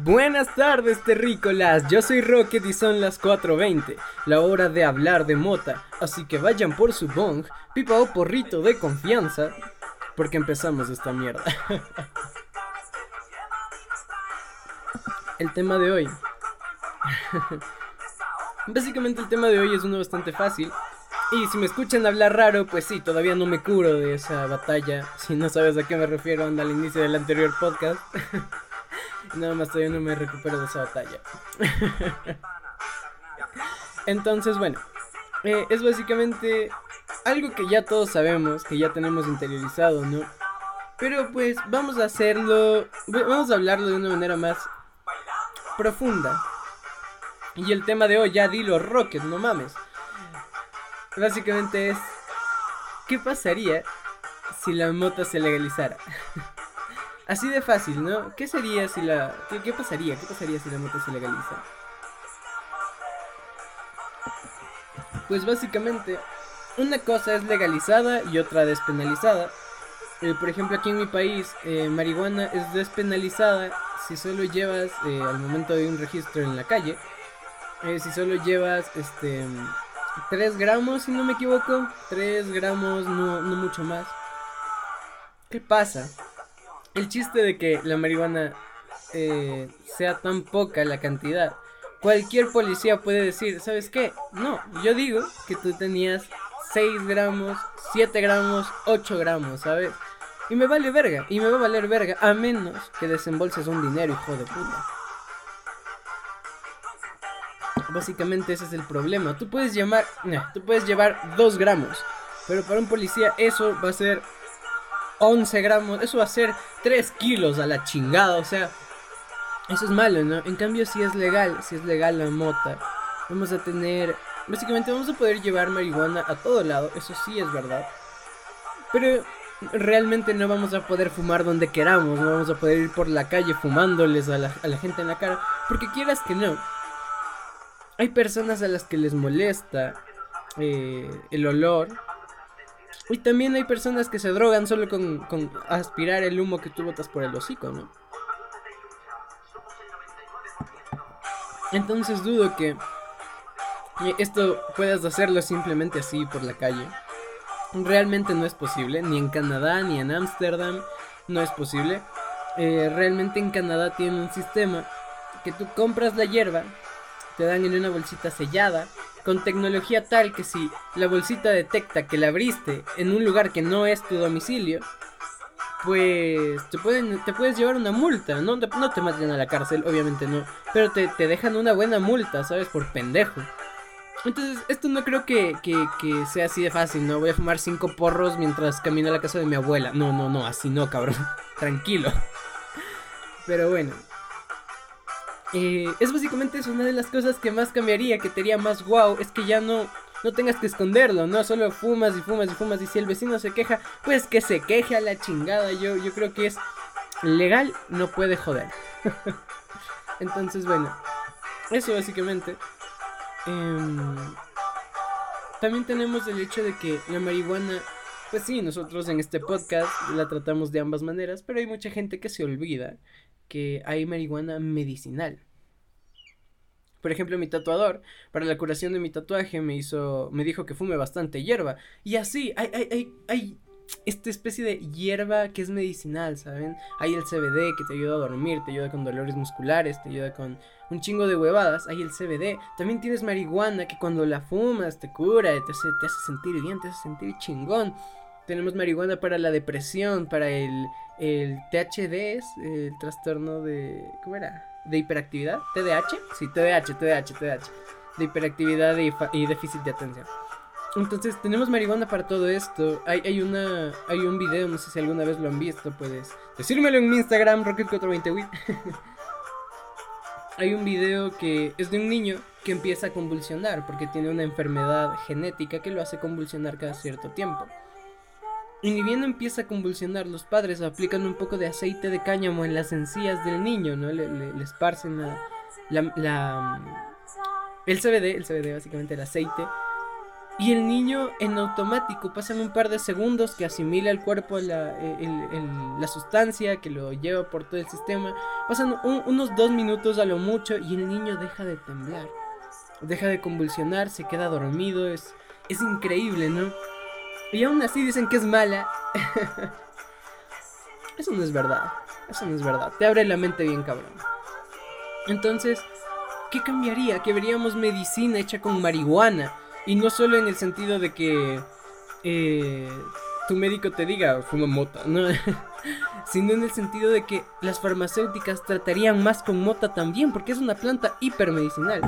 Buenas tardes, terrícolas. Yo soy Rocket y son las 4:20, la hora de hablar de mota. Así que vayan por su bong, pipa o porrito de confianza, porque empezamos esta mierda. el tema de hoy. Básicamente el tema de hoy es uno bastante fácil. Y si me escuchan hablar raro, pues sí, todavía no me curo de esa batalla. Si no sabes a qué me refiero, anda al inicio del anterior podcast. Nada más todavía no me recupero de esa batalla. Entonces, bueno, eh, es básicamente algo que ya todos sabemos, que ya tenemos interiorizado, ¿no? Pero pues vamos a hacerlo, vamos a hablarlo de una manera más profunda. Y el tema de hoy, ya dilo, Rocket, no mames. Básicamente es, ¿qué pasaría si la mota se legalizara? Así de fácil, ¿no? ¿Qué sería si la... ¿Qué, pasaría? ¿Qué pasaría si la moto se legaliza? Pues básicamente, una cosa es legalizada y otra despenalizada. Eh, por ejemplo, aquí en mi país, eh, marihuana es despenalizada si solo llevas, eh, al momento de un registro en la calle, si solo llevas, este, 3 gramos, si no me equivoco, 3 gramos, no, no mucho más. ¿Qué pasa? El chiste de que la marihuana eh, sea tan poca la cantidad, cualquier policía puede decir, ¿sabes qué? No, yo digo que tú tenías 6 gramos, 7 gramos, 8 gramos, ¿sabes? Y me vale verga, y me va a valer verga, a menos que desembolses un dinero, hijo de puta. Básicamente ese es el problema. Tú puedes llamar, tú puedes llevar 2 gramos, pero para un policía eso va a ser 11 gramos, eso va a ser 3 kilos a la chingada, o sea, eso es malo, ¿no? En cambio, si es legal, si es legal la mota, vamos a tener, básicamente vamos a poder llevar marihuana a todo lado, eso sí es verdad. Pero realmente no vamos a poder fumar donde queramos, no vamos a poder ir por la calle fumándoles a la, a la gente en la cara, porque quieras que no. Hay personas a las que les molesta eh, el olor y también hay personas que se drogan solo con, aspirar el humo que tú botas por el hocico, ¿no? Entonces dudo que esto puedas hacerlo simplemente así por la calle. Realmente no es posible, ni en Canadá ni en Ámsterdam no es posible. Eh, realmente en Canadá tiene un sistema que tú compras la hierba, te dan en una bolsita sellada con tecnología tal que si la bolsita detecta que la abriste en un lugar que no es tu domicilio, pues te pueden te puedes llevar una multa, no te, no te meten a la cárcel, obviamente no, pero te, dejan una buena multa, ¿sabes? Por pendejo. Entonces, esto no creo que, que, que, sea así de fácil, ¿no? Voy a fumar cinco porros mientras camino a la casa de mi abuela. No, no, no, así no, cabrón. Tranquilo. Pero bueno, eh, es básicamente una de las cosas que más cambiaría, que te haría más wow, es que ya no, no tengas que esconderlo, no solo fumas y fumas y fumas y si el vecino se queja, pues que se queje a la chingada, yo, yo creo que es legal, no puede joder. Entonces, bueno, eso básicamente. Em, también tenemos el hecho de que la marihuana, pues sí, nosotros en este podcast la tratamos de ambas maneras, pero hay mucha gente que se olvida que hay marihuana medicinal. Por ejemplo, mi tatuador, para la curación de mi tatuaje, me hizo, me dijo que fume bastante hierba. Y así, hay, hay, hay, hay esta especie de hierba que es medicinal, ¿saben? Hay el CBD que te ayuda a dormir, te ayuda con dolores musculares, te ayuda con un chingo de huevadas. Hay el CBD. También tienes marihuana que cuando la fumas te cura, te hace, te hace sentir bien, te hace sentir chingón. Tenemos marihuana para la depresión, para el, el THD, es el trastorno de... ¿Cómo era? ¿De hiperactividad? ¿TDAH? Sí, TDAH, TDAH, TDAH. De hiperactividad y, déficit de atención. Entonces, tenemos marihuana para todo esto. Hay, hay, una, hay un video, no sé si alguna vez lo han visto, puedes decírmelo en mi Instagram, Rocket420 hay un video que es de un niño que empieza a convulsionar porque tiene una enfermedad genética que lo hace convulsionar cada cierto tiempo. Y ni bien empieza a convulsionar, los padres aplican un poco de aceite de cáñamo en las encías del niño, ¿no? Le, le, esparcen la, la, el CBD, el CBD básicamente el aceite. Y el niño en automático pasan un par de segundos que asimila el cuerpo la, la sustancia, que lo lleva por todo el sistema. Pasan unos dos minutos a lo mucho y el niño deja de temblar. Deja de convulsionar, se queda dormido. Es, es increíble, ¿no? Y aún así dicen que es mala. Eso no es verdad. Eso no es verdad. Te abre la mente bien cabrón. Entonces, ¿qué cambiaría? Que veríamos medicina hecha con marihuana. Y no solo en el sentido de que eh, tu médico te diga fuma mota, ¿no? sino en el sentido de que las farmacéuticas tratarían más con mota también, porque es una planta hipermedicinal.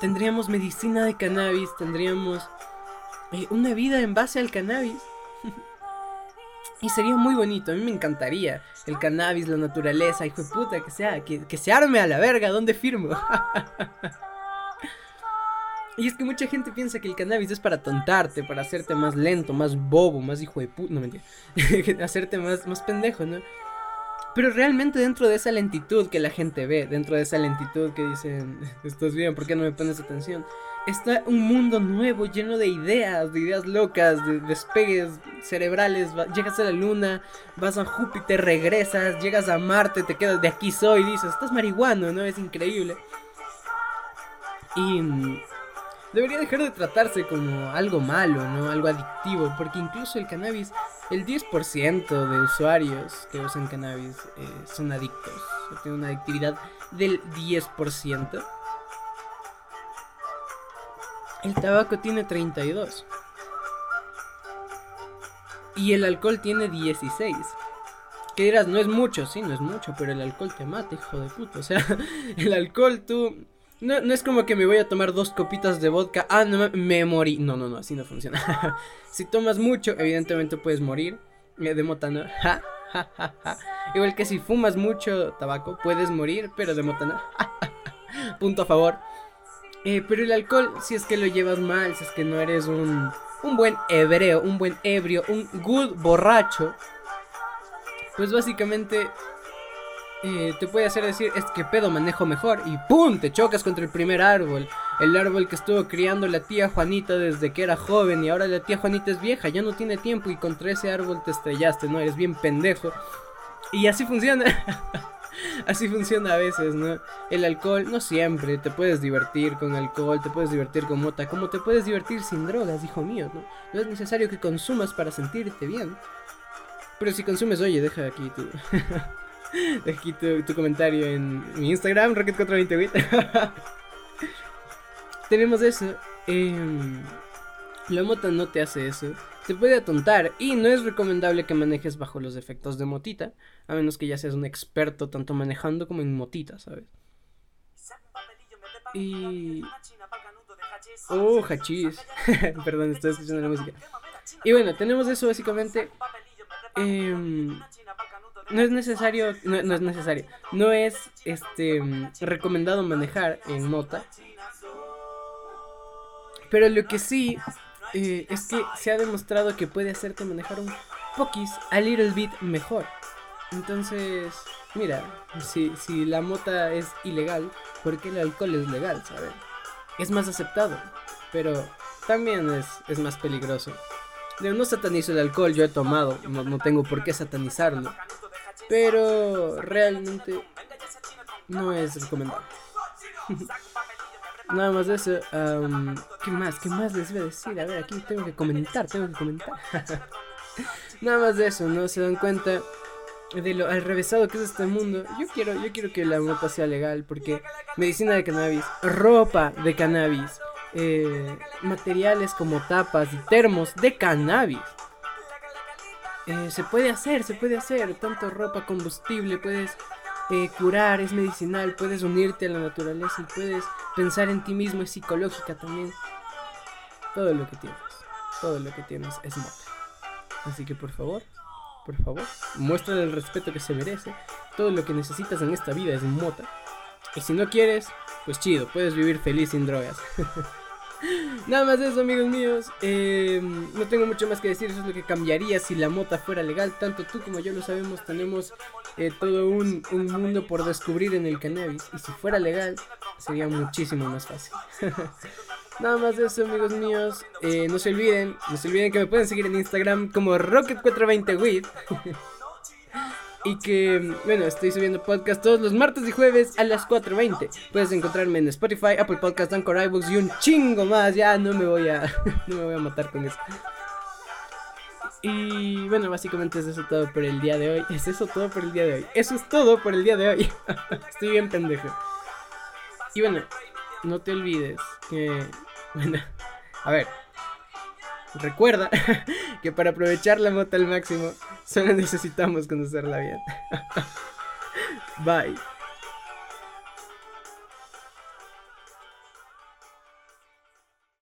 Tendríamos medicina de cannabis, tendríamos eh, una vida en base al cannabis. Y sería muy bonito, a mí me encantaría. El cannabis, la naturaleza, hijo de puta, que sea, que, que se arme a la verga, ¿dónde firmo? y es que mucha gente piensa que el cannabis es para tontarte, para hacerte más lento, más bobo, más hijo de puta, no mentira, hacerte más, más pendejo, ¿no? Pero realmente dentro de esa lentitud que la gente ve, dentro de esa lentitud que dicen, estás bien, ¿por qué no me pones atención? está un mundo nuevo lleno de ideas, de ideas locas, de despegues cerebrales. Llegas a la luna, vas a Júpiter, regresas, llegas a Marte, te quedas de aquí soy, dices, estás marihuano, ¿no? Es increíble. Y mm, debería dejar de tratarse como algo malo, ¿no? Algo adictivo, porque incluso el cannabis, el 10% de usuarios que usan cannabis eh, son adictos, tienen una adictividad del 10%. El tabaco tiene 32. Y el alcohol tiene 16. Que dirás, no es mucho, sí, no es mucho, pero el alcohol te mata, hijo de puta. O sea, el alcohol tú... No, no es como que me voy a tomar dos copitas de vodka. Ah, no, me morí. No, no, no, así no funciona. si tomas mucho, evidentemente puedes morir. Eh, de motana. Igual que si fumas mucho tabaco, puedes morir, pero de motana. Punto a favor. Eh, pero el alcohol, si es que lo llevas mal, si es que no eres un, un buen hebreo, un buen ebrio, un good borracho, pues básicamente eh, te puede hacer decir, es que pedo manejo mejor y ¡pum! Te chocas contra el primer árbol. El árbol que estuvo criando la tía Juanita desde que era joven y ahora la tía Juanita es vieja, ya no tiene tiempo y contra ese árbol te estrellaste, ¿no? Eres bien pendejo. Y así funciona. Así funciona a veces, ¿no? El alcohol, no siempre, te puedes divertir con alcohol, te puedes divertir con mota, como te puedes divertir sin drogas, hijo mío, ¿no? No es necesario que consumas para sentirte bien. Pero si consumes, oye, deja aquí tu... deja aquí tu, comentario en mi Instagram, Rocket428. Tenemos eso. Em, la mota no te hace eso te puede atontar y no es recomendable que manejes bajo los efectos de motita, a menos que ya seas un experto tanto manejando como en motita, ¿sabes? Y... Oh, hachís. Perdón, estoy escuchando la música. Y bueno, tenemos eso básicamente. Em, no es necesario, no, no, es necesario, no es este recomendado manejar en mota. Pero lo que sí eh, es que se ha demostrado que puede hacerte manejar un poquis a little bit mejor. Entonces, mira, si, si la mota es ilegal, ¿por qué el alcohol es legal, sabes? Es más aceptado, pero también es, es más peligroso. No satanizo el alcohol, yo he tomado, no, no tengo por qué satanizarlo. Pero realmente no es recomendable. Nada más de eso. ¿Qué más? ¿Qué más les voy a decir? A ver, aquí tengo que comentar, tengo que comentar. Nada más de eso, ¿no? Se dan cuenta de lo al revésado que es este mundo. Yo quiero, yo quiero que la mota sea legal porque medicina de cannabis, ropa de cannabis, eh, materiales como tapas y termos de cannabis. Eh, se puede hacer, se puede hacer, tanto ropa, combustible, puedes eh, curar, es medicinal, puedes unirte a la naturaleza y puedes pensar en ti mismo, es psicológica también. Todo lo que tienes, todo lo que tienes es mota. Así que por favor, por favor, muestra el respeto que se merece. Todo lo que necesitas en esta vida es mota. Y si no quieres, pues chido, puedes vivir feliz sin drogas. Nada más eso, amigos míos. Eh, no tengo mucho más que decir. Eso es lo que cambiaría si la mota fuera legal. Tanto tú como yo lo sabemos. Tenemos eh, todo un, un, mundo por descubrir en el cannabis. Y si fuera legal, sería muchísimo más fácil. Nada más de eso, amigos míos. Eh, no se olviden, no se olviden que me pueden seguir en Instagram como Rocket420wit. y que, bueno, estoy subiendo podcast todos los martes y jueves a las 4.20. Puedes encontrarme en Spotify, Apple Podcast, Anchor, iBooks y un chingo más. Ya no me voy a, no me voy a matar con eso. Y bueno, básicamente es eso todo por el día de hoy. Es eso todo por el día de hoy. Eso es todo por el día de hoy. Estoy bien pendejo. Y bueno, no te olvides que bueno, a ver. Recuerda que para aprovechar la moto al máximo, solo necesitamos conocerla bien. Bye.